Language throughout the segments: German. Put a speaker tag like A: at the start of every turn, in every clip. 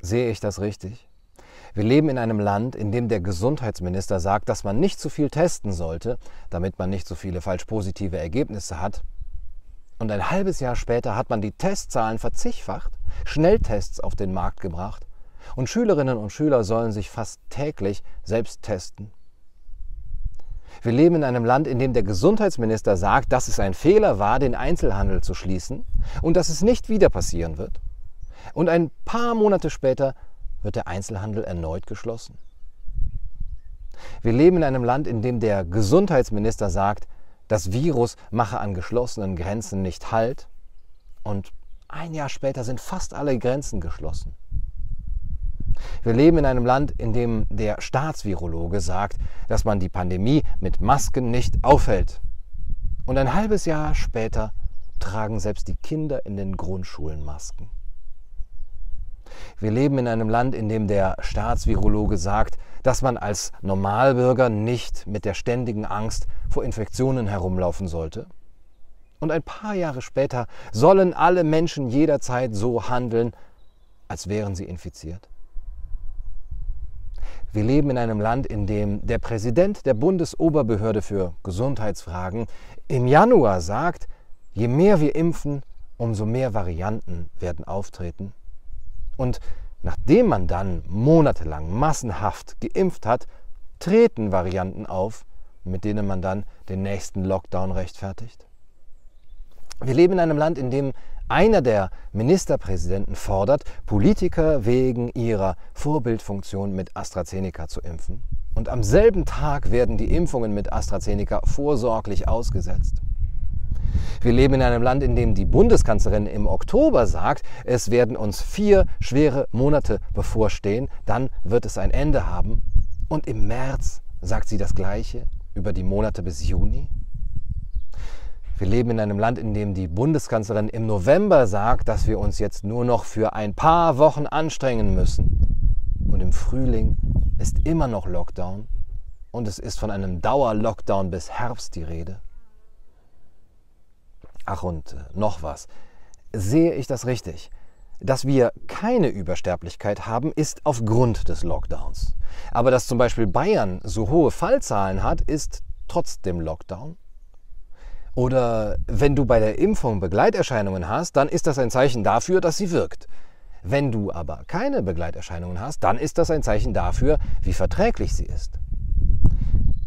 A: Sehe ich das richtig? Wir leben in einem Land, in dem der Gesundheitsminister sagt, dass man nicht zu viel testen sollte, damit man nicht so viele falsch positive Ergebnisse hat. Und ein halbes Jahr später hat man die Testzahlen verzigfacht, Schnelltests auf den Markt gebracht und Schülerinnen und Schüler sollen sich fast täglich selbst testen. Wir leben in einem Land, in dem der Gesundheitsminister sagt, dass es ein Fehler war, den Einzelhandel zu schließen und dass es nicht wieder passieren wird. Und ein paar Monate später wird der Einzelhandel erneut geschlossen. Wir leben in einem Land, in dem der Gesundheitsminister sagt, das Virus mache an geschlossenen Grenzen nicht Halt und ein Jahr später sind fast alle Grenzen geschlossen. Wir leben in einem Land, in dem der Staatsvirologe sagt, dass man die Pandemie mit Masken nicht aufhält. Und ein halbes Jahr später tragen selbst die Kinder in den Grundschulen Masken. Wir leben in einem Land, in dem der Staatsvirologe sagt, dass man als Normalbürger nicht mit der ständigen Angst vor Infektionen herumlaufen sollte. Und ein paar Jahre später sollen alle Menschen jederzeit so handeln, als wären sie infiziert. Wir leben in einem Land, in dem der Präsident der Bundesoberbehörde für Gesundheitsfragen im Januar sagt, je mehr wir impfen, umso mehr Varianten werden auftreten. Und nachdem man dann monatelang massenhaft geimpft hat, treten Varianten auf, mit denen man dann den nächsten Lockdown rechtfertigt. Wir leben in einem Land, in dem einer der Ministerpräsidenten fordert, Politiker wegen ihrer Vorbildfunktion mit AstraZeneca zu impfen. Und am selben Tag werden die Impfungen mit AstraZeneca vorsorglich ausgesetzt. Wir leben in einem Land, in dem die Bundeskanzlerin im Oktober sagt, es werden uns vier schwere Monate bevorstehen, dann wird es ein Ende haben. Und im März sagt sie das Gleiche über die Monate bis Juni. Wir leben in einem Land, in dem die Bundeskanzlerin im November sagt, dass wir uns jetzt nur noch für ein paar Wochen anstrengen müssen. Und im Frühling ist immer noch Lockdown und es ist von einem Dauerlockdown bis Herbst die Rede. Ach und äh, noch was. Sehe ich das richtig? Dass wir keine Übersterblichkeit haben, ist aufgrund des Lockdowns. Aber dass zum Beispiel Bayern so hohe Fallzahlen hat, ist trotz dem Lockdown. Oder wenn du bei der Impfung Begleiterscheinungen hast, dann ist das ein Zeichen dafür, dass sie wirkt. Wenn du aber keine Begleiterscheinungen hast, dann ist das ein Zeichen dafür, wie verträglich sie ist.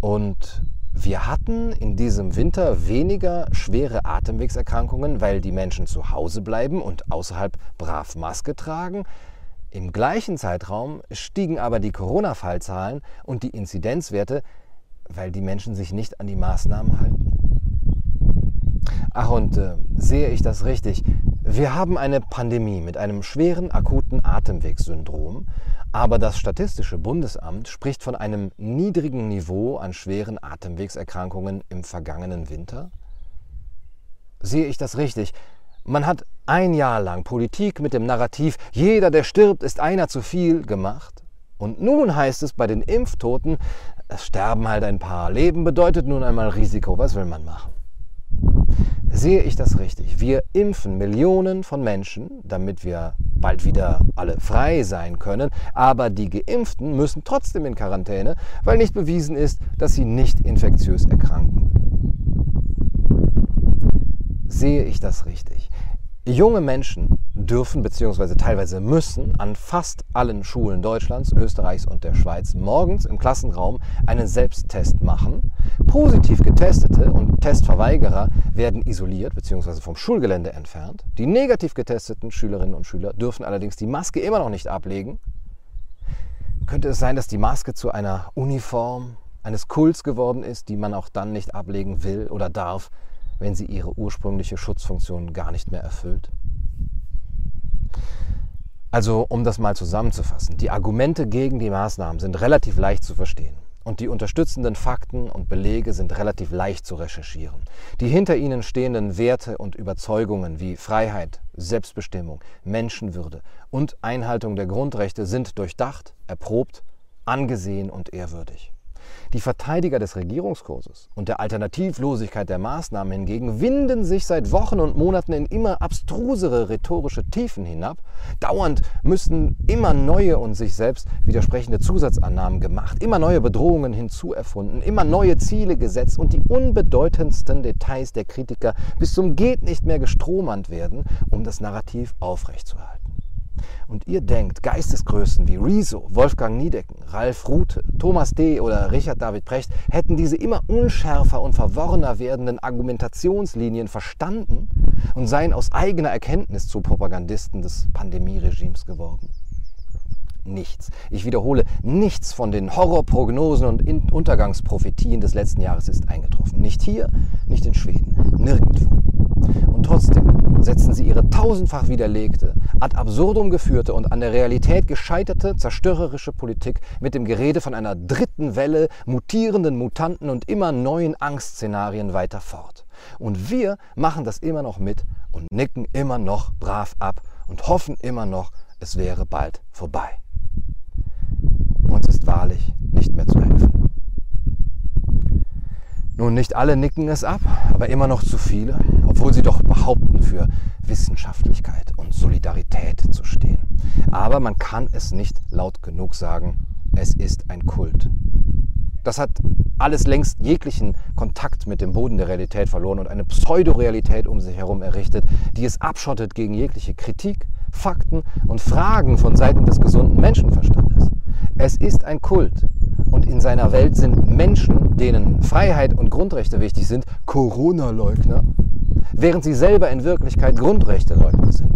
A: Und wir hatten in diesem Winter weniger schwere Atemwegserkrankungen, weil die Menschen zu Hause bleiben und außerhalb brav Maske tragen. Im gleichen Zeitraum stiegen aber die Corona-Fallzahlen und die Inzidenzwerte, weil die Menschen sich nicht an die Maßnahmen halten. Ach, und äh, sehe ich das richtig? Wir haben eine Pandemie mit einem schweren akuten Atemwegssyndrom, aber das Statistische Bundesamt spricht von einem niedrigen Niveau an schweren Atemwegserkrankungen im vergangenen Winter. Sehe ich das richtig? Man hat ein Jahr lang Politik mit dem Narrativ, jeder, der stirbt, ist einer zu viel gemacht. Und nun heißt es bei den Impftoten, es sterben halt ein paar. Leben bedeutet nun einmal Risiko. Was will man machen? Sehe ich das richtig? Wir impfen Millionen von Menschen, damit wir bald wieder alle frei sein können, aber die geimpften müssen trotzdem in Quarantäne, weil nicht bewiesen ist, dass sie nicht infektiös erkranken. Sehe ich das richtig? Junge Menschen dürfen bzw. teilweise müssen an fast allen Schulen Deutschlands, Österreichs und der Schweiz morgens im Klassenraum einen Selbsttest machen. Positiv getestete und Testverweigerer werden isoliert bzw. vom Schulgelände entfernt. Die negativ getesteten Schülerinnen und Schüler dürfen allerdings die Maske immer noch nicht ablegen. Könnte es sein, dass die Maske zu einer Uniform eines Kults geworden ist, die man auch dann nicht ablegen will oder darf, wenn sie ihre ursprüngliche Schutzfunktion gar nicht mehr erfüllt? Also, um das mal zusammenzufassen, die Argumente gegen die Maßnahmen sind relativ leicht zu verstehen und die unterstützenden Fakten und Belege sind relativ leicht zu recherchieren. Die hinter ihnen stehenden Werte und Überzeugungen wie Freiheit, Selbstbestimmung, Menschenwürde und Einhaltung der Grundrechte sind durchdacht, erprobt, angesehen und ehrwürdig. Die Verteidiger des Regierungskurses und der Alternativlosigkeit der Maßnahmen hingegen winden sich seit Wochen und Monaten in immer abstrusere rhetorische Tiefen hinab. Dauernd müssen immer neue und sich selbst widersprechende Zusatzannahmen gemacht, immer neue Bedrohungen hinzuerfunden, immer neue Ziele gesetzt und die unbedeutendsten Details der Kritiker bis zum geht nicht mehr gestrohmannt werden, um das Narrativ aufrechtzuerhalten und ihr denkt, Geistesgrößen wie Rezo, Wolfgang Niedecken, Ralf Rute, Thomas D. oder Richard David Precht hätten diese immer unschärfer und verworrener werdenden Argumentationslinien verstanden und seien aus eigener Erkenntnis zu Propagandisten des Pandemieregimes geworden? Nichts. Ich wiederhole, nichts von den Horrorprognosen und Untergangsprophetien des letzten Jahres ist eingetroffen. Nicht hier, nicht in Schweden, nirgendwo. Und trotzdem setzen sie ihre tausendfach widerlegte, ad absurdum geführte und an der Realität gescheiterte, zerstörerische Politik mit dem Gerede von einer dritten Welle, mutierenden Mutanten und immer neuen Angstszenarien weiter fort. Und wir machen das immer noch mit und nicken immer noch brav ab und hoffen immer noch, es wäre bald vorbei. Uns ist wahrlich nicht mehr zu helfen. Nun, nicht alle nicken es ab, aber immer noch zu viele, obwohl sie doch behaupten, für Wissenschaftlichkeit und Solidarität zu stehen. Aber man kann es nicht laut genug sagen, es ist ein Kult. Das hat alles längst jeglichen Kontakt mit dem Boden der Realität verloren und eine Pseudorealität um sich herum errichtet, die es abschottet gegen jegliche Kritik, Fakten und Fragen von Seiten des gesunden Menschenverstandes. Es ist ein Kult, und in seiner Welt sind Menschen, denen Freiheit und Grundrechte wichtig sind, Corona-Leugner, während sie selber in Wirklichkeit Grundrechte-Leugner sind.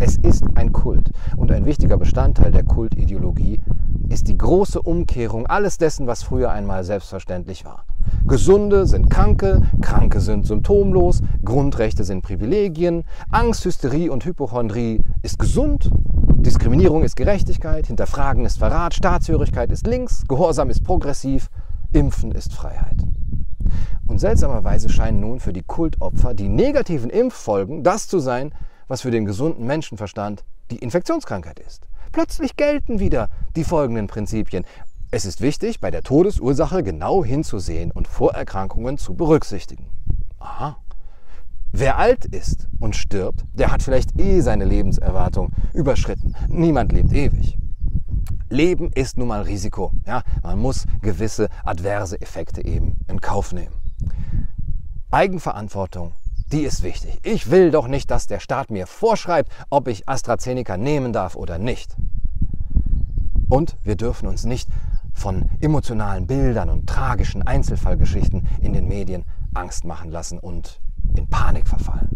A: Es ist ein Kult und ein wichtiger Bestandteil der Kultideologie ist die große Umkehrung alles dessen, was früher einmal selbstverständlich war. Gesunde sind Kranke, Kranke sind symptomlos, Grundrechte sind Privilegien, Angst, Hysterie und Hypochondrie ist gesund, Diskriminierung ist Gerechtigkeit, Hinterfragen ist Verrat, Staatshörigkeit ist links, Gehorsam ist progressiv, Impfen ist Freiheit. Und seltsamerweise scheinen nun für die Kultopfer die negativen Impffolgen das zu sein, was für den gesunden Menschenverstand die Infektionskrankheit ist. Plötzlich gelten wieder die folgenden Prinzipien. Es ist wichtig, bei der Todesursache genau hinzusehen und Vorerkrankungen zu berücksichtigen. Aha. Wer alt ist und stirbt, der hat vielleicht eh seine Lebenserwartung überschritten. Niemand lebt ewig. Leben ist nun mal Risiko. Ja, man muss gewisse adverse Effekte eben in Kauf nehmen. Eigenverantwortung, die ist wichtig. Ich will doch nicht, dass der Staat mir vorschreibt, ob ich AstraZeneca nehmen darf oder nicht. Und wir dürfen uns nicht von emotionalen Bildern und tragischen Einzelfallgeschichten in den Medien Angst machen lassen und in Panik verfallen.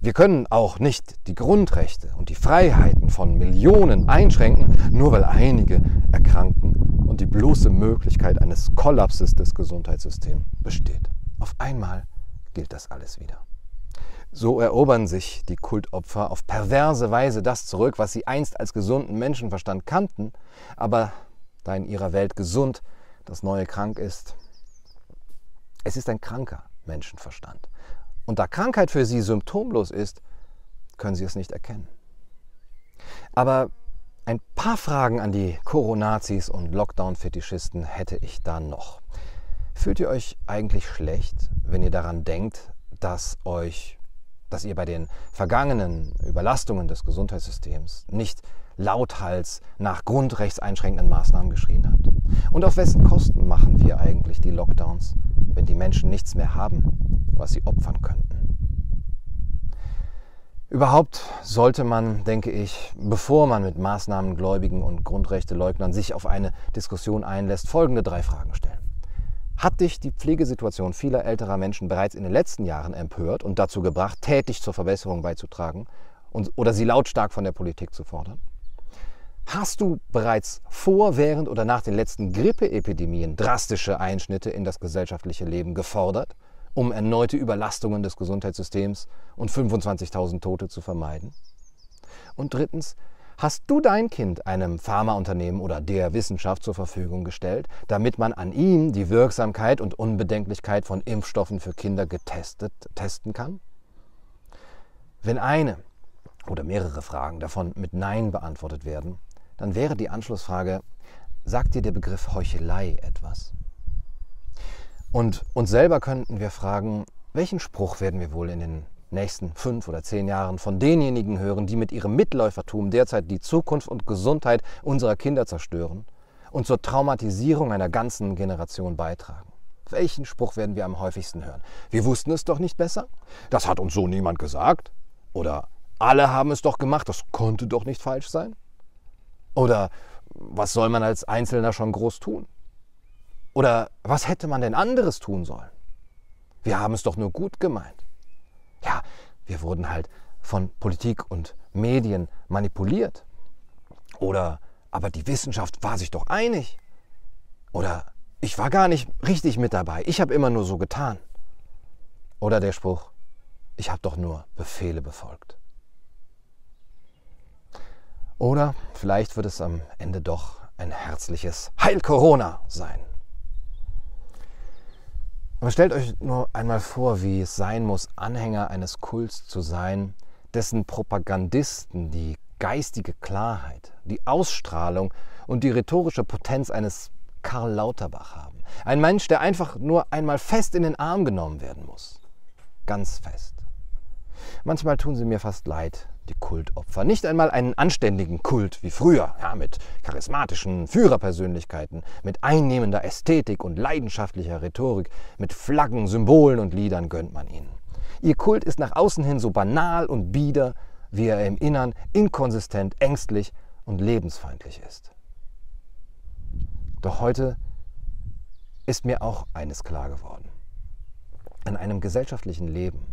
A: Wir können auch nicht die Grundrechte und die Freiheiten von Millionen einschränken, nur weil einige erkranken und die bloße Möglichkeit eines Kollapses des Gesundheitssystems besteht. Auf einmal gilt das alles wieder. So erobern sich die Kultopfer auf perverse Weise das zurück, was sie einst als gesunden Menschenverstand kannten, aber da in ihrer Welt gesund das Neue krank ist. Es ist ein kranker Menschenverstand. Und da Krankheit für sie symptomlos ist, können sie es nicht erkennen. Aber ein paar Fragen an die Coronazis und Lockdown-Fetischisten hätte ich da noch. Fühlt ihr euch eigentlich schlecht, wenn ihr daran denkt, dass euch, dass ihr bei den vergangenen Überlastungen des Gesundheitssystems nicht lauthals nach grundrechtseinschränkenden Maßnahmen geschrien habt? Und auf wessen Kosten machen wir eigentlich die Lockdowns, wenn die Menschen nichts mehr haben, was sie opfern könnten? Überhaupt sollte man, denke ich, bevor man mit Maßnahmengläubigen und Grundrechteleugnern sich auf eine Diskussion einlässt, folgende drei Fragen stellen. Hat dich die Pflegesituation vieler älterer Menschen bereits in den letzten Jahren empört und dazu gebracht, tätig zur Verbesserung beizutragen und, oder sie lautstark von der Politik zu fordern? Hast du bereits vor, während oder nach den letzten Grippeepidemien drastische Einschnitte in das gesellschaftliche Leben gefordert, um erneute Überlastungen des Gesundheitssystems und 25.000 Tote zu vermeiden? Und drittens, hast du dein Kind einem Pharmaunternehmen oder der Wissenschaft zur Verfügung gestellt, damit man an ihm die Wirksamkeit und Unbedenklichkeit von Impfstoffen für Kinder getestet testen kann? Wenn eine oder mehrere Fragen davon mit Nein beantwortet werden, dann wäre die Anschlussfrage, sagt dir der Begriff Heuchelei etwas? Und uns selber könnten wir fragen, welchen Spruch werden wir wohl in den nächsten fünf oder zehn Jahren von denjenigen hören, die mit ihrem Mitläufertum derzeit die Zukunft und Gesundheit unserer Kinder zerstören und zur Traumatisierung einer ganzen Generation beitragen? Welchen Spruch werden wir am häufigsten hören? Wir wussten es doch nicht besser? Das hat uns so niemand gesagt? Oder alle haben es doch gemacht, das konnte doch nicht falsch sein? Oder was soll man als Einzelner schon groß tun? Oder was hätte man denn anderes tun sollen? Wir haben es doch nur gut gemeint. Wir wurden halt von Politik und Medien manipuliert. Oder aber die Wissenschaft war sich doch einig. Oder ich war gar nicht richtig mit dabei. Ich habe immer nur so getan. Oder der Spruch, ich habe doch nur Befehle befolgt. Oder vielleicht wird es am Ende doch ein herzliches Heil Corona sein. Aber stellt euch nur einmal vor, wie es sein muss, Anhänger eines Kults zu sein, dessen Propagandisten die geistige Klarheit, die Ausstrahlung und die rhetorische Potenz eines Karl Lauterbach haben. Ein Mensch, der einfach nur einmal fest in den Arm genommen werden muss. Ganz fest. Manchmal tun sie mir fast leid, die Kultopfer. Nicht einmal einen anständigen Kult wie früher, ja, mit charismatischen Führerpersönlichkeiten, mit einnehmender Ästhetik und leidenschaftlicher Rhetorik, mit Flaggen, Symbolen und Liedern gönnt man ihnen. Ihr Kult ist nach außen hin so banal und bieder, wie er im Innern inkonsistent, ängstlich und lebensfeindlich ist. Doch heute ist mir auch eines klar geworden. In einem gesellschaftlichen Leben,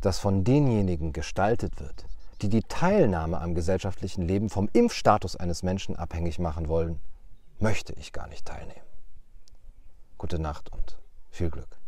A: das von denjenigen gestaltet wird, die die Teilnahme am gesellschaftlichen Leben vom Impfstatus eines Menschen abhängig machen wollen, möchte ich gar nicht teilnehmen. Gute Nacht und viel Glück.